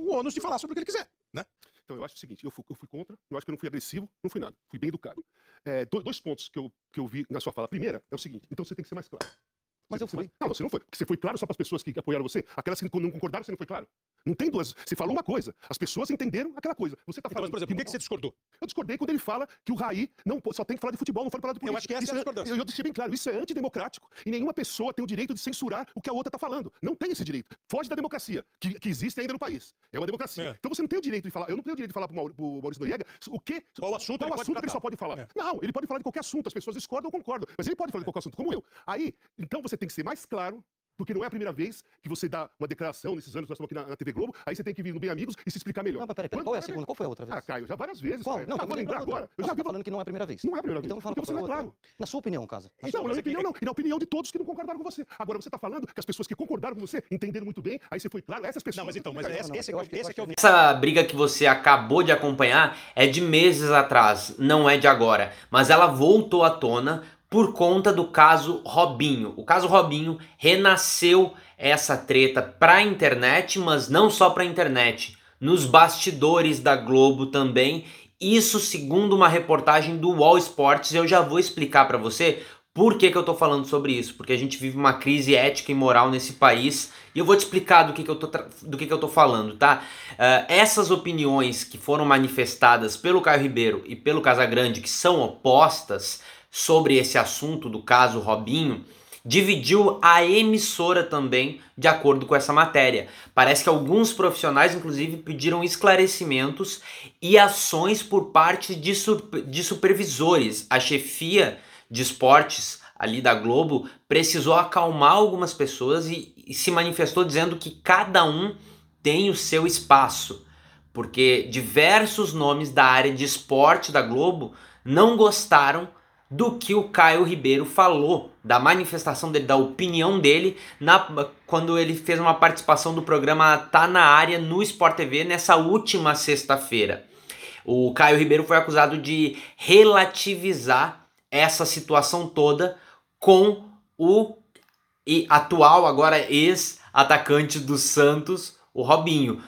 o ônus de falar sobre o que ele quiser, né? Então, eu acho o seguinte, eu fui, eu fui contra, eu acho que eu não fui agressivo, não fui nada, fui bem educado. É, dois pontos que eu, que eu vi na sua fala. Primeira é o seguinte, então você tem que ser mais claro. Mas eu fui. Não, você não foi. Porque você foi claro só para as pessoas que apoiaram você. Aquelas que não concordaram, você não foi claro. Não tem duas. Você falou uma coisa. As pessoas entenderam aquela coisa. Você tá falando. Então, mas, por exemplo, que, que você discordou? Eu discordei quando ele fala que o Raí não, só tem que falar de futebol, não pode falar de política. Eu acho que essa isso é a discordância. Eu, eu deixei bem claro. Isso é antidemocrático. E nenhuma pessoa tem o direito de censurar o que a outra está falando. Não tem esse direito. Foge da democracia, que, que existe ainda no país. É uma democracia. É. Então você não tem o direito de falar. Eu não tenho o direito de falar para o Maurício Noriega o que. Qual assunto, qual assunto que ele só pode falar. É. Não, ele pode falar de qualquer assunto. As pessoas discordam ou concordam. Mas ele pode falar de qualquer assunto, como eu. Aí, então você tem que ser mais claro porque não é a primeira vez que você dá uma declaração nesses anos que nós estamos aqui na, na, TV Globo, aí você tem que vir no Bem Amigos e se explicar melhor. Não, mas peraí, peraí qual é a segunda? Qual foi a outra vez? Ah, Caio, já várias vezes. Qual? Não, ah, vou lembrar agora. Eu já vi falando que não é a primeira vez. Não é a primeira vez. Então fala você não é claro. Na sua opinião, casa. Na não, na minha opinião não. E na opinião de todos que não concordaram com você. Agora você está falando que as pessoas que concordaram com você entenderam muito bem, aí você foi claro, essas pessoas... Não, mas então, mas essa, esse, esse, esse é que eu vi. Essa briga que você acabou de acompanhar é de meses atrás, não é de agora. Mas ela voltou à tona por conta do caso Robinho. O caso Robinho renasceu essa treta para a internet, mas não só para a internet, nos bastidores da Globo também. Isso segundo uma reportagem do Wall Sports, eu já vou explicar para você por que, que eu tô falando sobre isso, porque a gente vive uma crise ética e moral nesse país e eu vou te explicar do que, que, eu, tô do que, que eu tô falando, tá? Uh, essas opiniões que foram manifestadas pelo Caio Ribeiro e pelo Casagrande, que são opostas sobre esse assunto do caso Robinho, dividiu a emissora também de acordo com essa matéria. Parece que alguns profissionais, inclusive, pediram esclarecimentos e ações por parte de, de supervisores. A chefia de esportes ali da Globo precisou acalmar algumas pessoas e, e se manifestou dizendo que cada um tem o seu espaço, porque diversos nomes da área de esporte da Globo não gostaram do que o Caio Ribeiro falou, da manifestação dele, da opinião dele, na, quando ele fez uma participação do programa Tá na Área no Sport TV nessa última sexta-feira. O Caio Ribeiro foi acusado de relativizar essa situação toda com o atual, agora ex-atacante do Santos, o Robinho,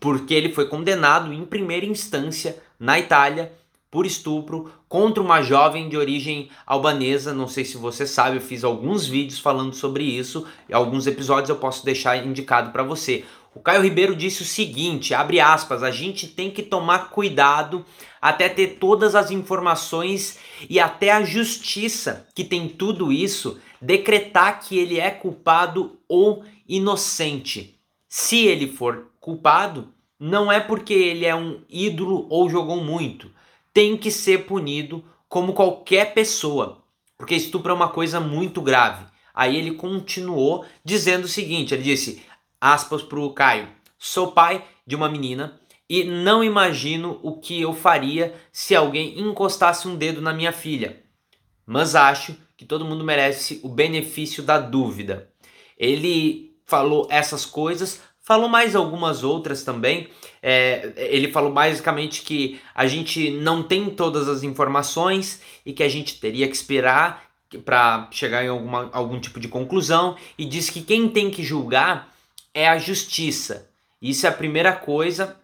porque ele foi condenado em primeira instância na Itália por estupro contra uma jovem de origem albanesa. Não sei se você sabe, eu fiz alguns vídeos falando sobre isso e alguns episódios eu posso deixar indicado para você. O Caio Ribeiro disse o seguinte, abre aspas, a gente tem que tomar cuidado até ter todas as informações e até a justiça que tem tudo isso decretar que ele é culpado ou inocente. Se ele for culpado, não é porque ele é um ídolo ou jogou muito tem que ser punido como qualquer pessoa, porque estupro é uma coisa muito grave. Aí ele continuou dizendo o seguinte: ele disse, aspas para o Caio, sou pai de uma menina e não imagino o que eu faria se alguém encostasse um dedo na minha filha, mas acho que todo mundo merece o benefício da dúvida. Ele falou essas coisas Falou mais algumas outras também. É, ele falou basicamente que a gente não tem todas as informações e que a gente teria que esperar para chegar em alguma, algum tipo de conclusão. E diz que quem tem que julgar é a justiça. Isso é a primeira coisa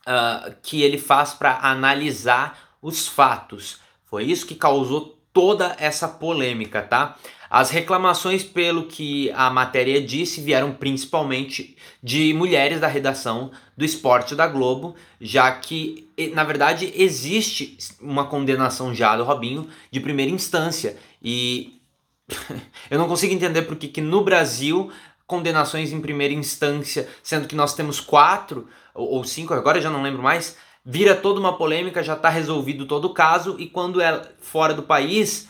uh, que ele faz para analisar os fatos. Foi isso que causou toda essa polêmica, tá? As reclamações, pelo que a matéria disse, vieram principalmente de mulheres da redação do esporte da Globo, já que, na verdade, existe uma condenação já do Robinho de primeira instância. E eu não consigo entender por que no Brasil condenações em primeira instância, sendo que nós temos quatro ou cinco, agora já não lembro mais, vira toda uma polêmica, já está resolvido todo o caso, e quando é fora do país,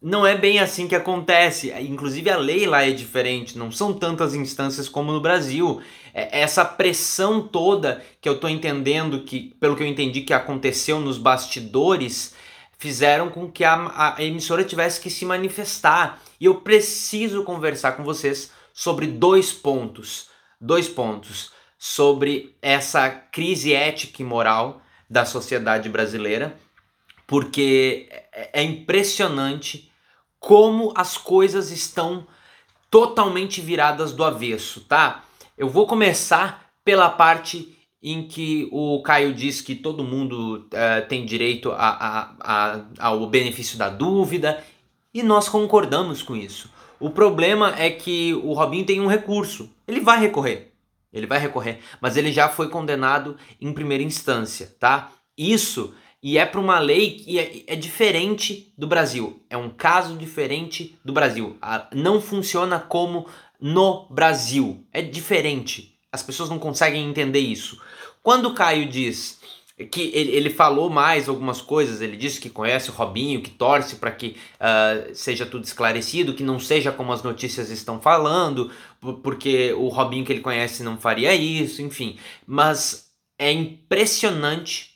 não é bem assim que acontece. Inclusive a lei lá é diferente, não são tantas instâncias como no Brasil. É essa pressão toda que eu estou entendendo que, pelo que eu entendi que aconteceu nos bastidores, fizeram com que a, a emissora tivesse que se manifestar. E eu preciso conversar com vocês sobre dois pontos. Dois pontos sobre essa crise ética e moral da sociedade brasileira, porque é, é impressionante como as coisas estão totalmente viradas do avesso, tá? Eu vou começar pela parte em que o Caio diz que todo mundo eh, tem direito a, a- a- ao benefício da dúvida e nós concordamos com isso. O problema é que o Robinho tem um recurso. Ele vai recorrer. Ele vai recorrer, mas ele já foi condenado em primeira instância, tá? Isso e é para uma lei que é, é diferente do Brasil. É um caso diferente do Brasil. A- não funciona como no Brasil. É diferente. As pessoas não conseguem entender isso. Quando o Caio diz que ele, ele falou mais algumas coisas, ele disse que conhece o Robinho, que torce para que ah, seja tudo esclarecido, que não seja como as notícias estão falando, por- porque o Robinho que ele conhece não faria isso, enfim. Mas é impressionante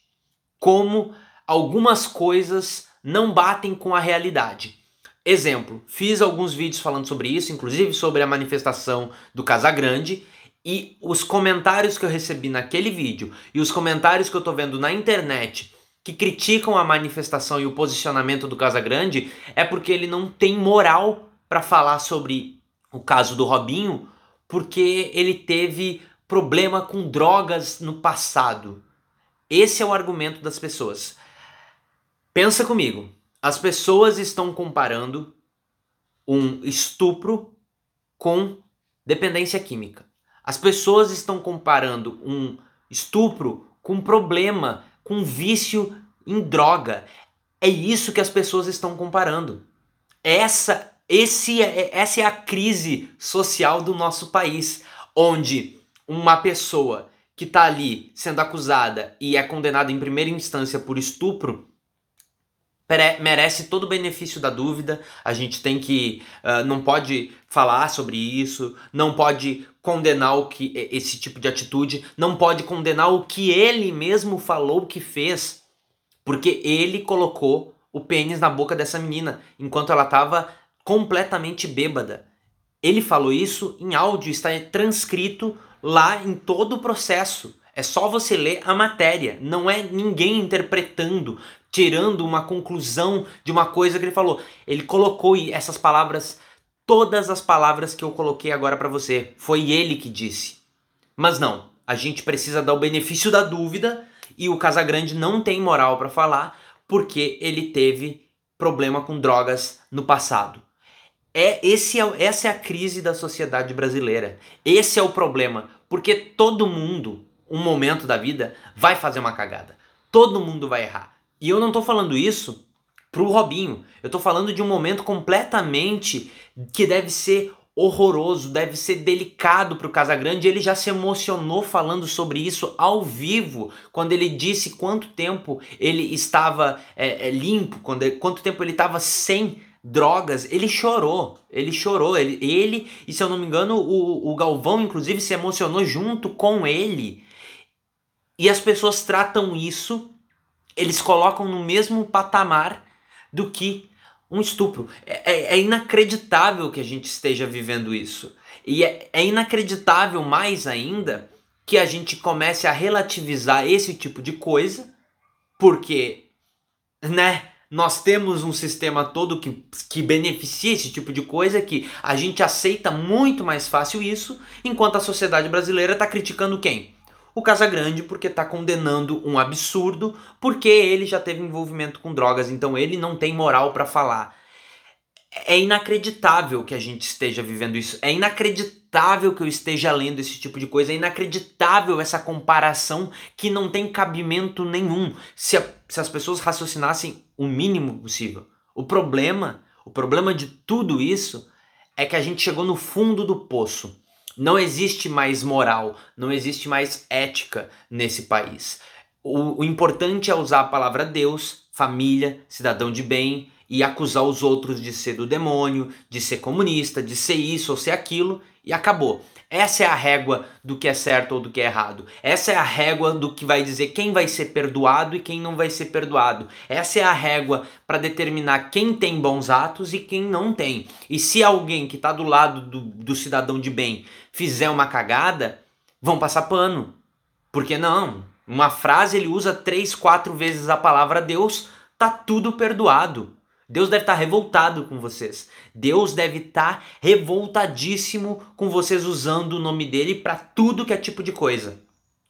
como algumas coisas não batem com a realidade. Exemplo, fiz alguns vídeos falando sobre isso, inclusive sobre a manifestação do Casagrande, e os comentários que eu recebi naquele vídeo e os comentários que eu tô vendo na internet que criticam a manifestação e o posicionamento do Casagrande é porque ele não tem moral para falar sobre o caso do Robinho, porque ele teve problema com drogas no passado. Esse é o argumento das pessoas. Pensa comigo. As pessoas estão comparando um estupro com dependência química. As pessoas estão comparando um estupro com problema, com vício em droga. É isso que as pessoas estão comparando. Essa, esse é, essa é a crise social do nosso país, onde uma pessoa que está ali sendo acusada e é condenada em primeira instância por estupro merece todo o benefício da dúvida. A gente tem que ah, não pode falar sobre isso, não pode condenar o que esse tipo de atitude, não pode condenar o que ele mesmo falou que fez, porque ele colocou o pênis na boca dessa menina enquanto ela estava completamente bêbada. Ele falou isso em áudio, está transcrito lá em todo o processo. É só você ler a matéria, não é ninguém interpretando, tirando uma conclusão de uma coisa que ele falou. Ele colocou essas palavras, todas as palavras que eu coloquei agora para você, foi ele que disse. Mas não, a gente precisa dar o benefício da dúvida e o Casagrande não tem moral para falar porque ele teve problema com drogas no passado. É, esse é, essa é a crise da sociedade brasileira. Esse é o problema. Porque todo mundo, um momento da vida, vai fazer uma cagada. Todo mundo vai errar. E eu não tô falando isso pro Robinho. Eu tô falando de um momento completamente que deve ser horroroso, deve ser delicado pro Casagrande. Ele já se emocionou falando sobre isso ao vivo, quando ele disse quanto tempo ele estava é, é, limpo, quando, quanto tempo ele estava sem drogas, ele chorou, ele chorou, ele, ele e se eu não me engano, o, o Galvão inclusive se emocionou junto com ele. E as pessoas tratam isso, eles colocam no mesmo patamar do que um estupro. É, é- é inacreditável que a gente esteja vivendo isso. E é, é inacreditável mais ainda que a gente comece a relativizar esse tipo de coisa, porque, né? nós temos um sistema todo que, que beneficia esse tipo de coisa, que a gente aceita muito mais fácil isso, enquanto a sociedade brasileira está criticando quem? O Casagrande porque está condenando um absurdo, porque ele já teve envolvimento com drogas, então ele não tem moral para falar. É inacreditável que a gente esteja vivendo isso. É inacreditável que eu esteja lendo esse tipo de coisa. É inacreditável essa comparação que não tem cabimento nenhum. Se, a- se as pessoas raciocinassem o mínimo possível. O problema, o problema de tudo isso é que a gente chegou no fundo do poço. Não existe mais moral, não existe mais ética nesse país. O, o importante é usar a palavra Deus, família, cidadão de bem e acusar os outros de ser do demônio, de ser comunista, de ser isso ou ser aquilo e acabou. Essa é a régua do que é certo ou do que é errado. Essa é a régua do que vai dizer quem vai ser perdoado e quem não vai ser perdoado. Essa é a régua para determinar quem tem bons atos e quem não tem. E se alguém que está do lado do, do cidadão de bem fizer uma cagada, vão passar pano. Porque não, uma frase ele usa três, quatro vezes a palavra Deus, tá tudo perdoado. Deus deve estar revoltado com vocês. Deus deve estar revoltadíssimo com vocês usando o nome dele para tudo que é tipo de coisa.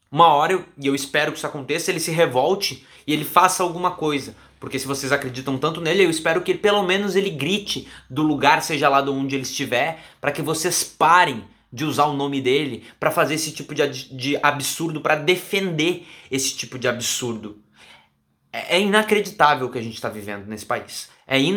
uma hora, e eu espero que isso aconteça, ele se revolte e ele faça alguma coisa. Porque se vocês acreditam tanto nele, eu espero que pelo menos ele grite do lugar, seja lá de onde ele estiver, para que vocês parem de usar o nome dele para fazer esse tipo de, de absurdo, para defender esse tipo de absurdo. É, é inacreditável o que a gente está vivendo nesse país. É inacreditável.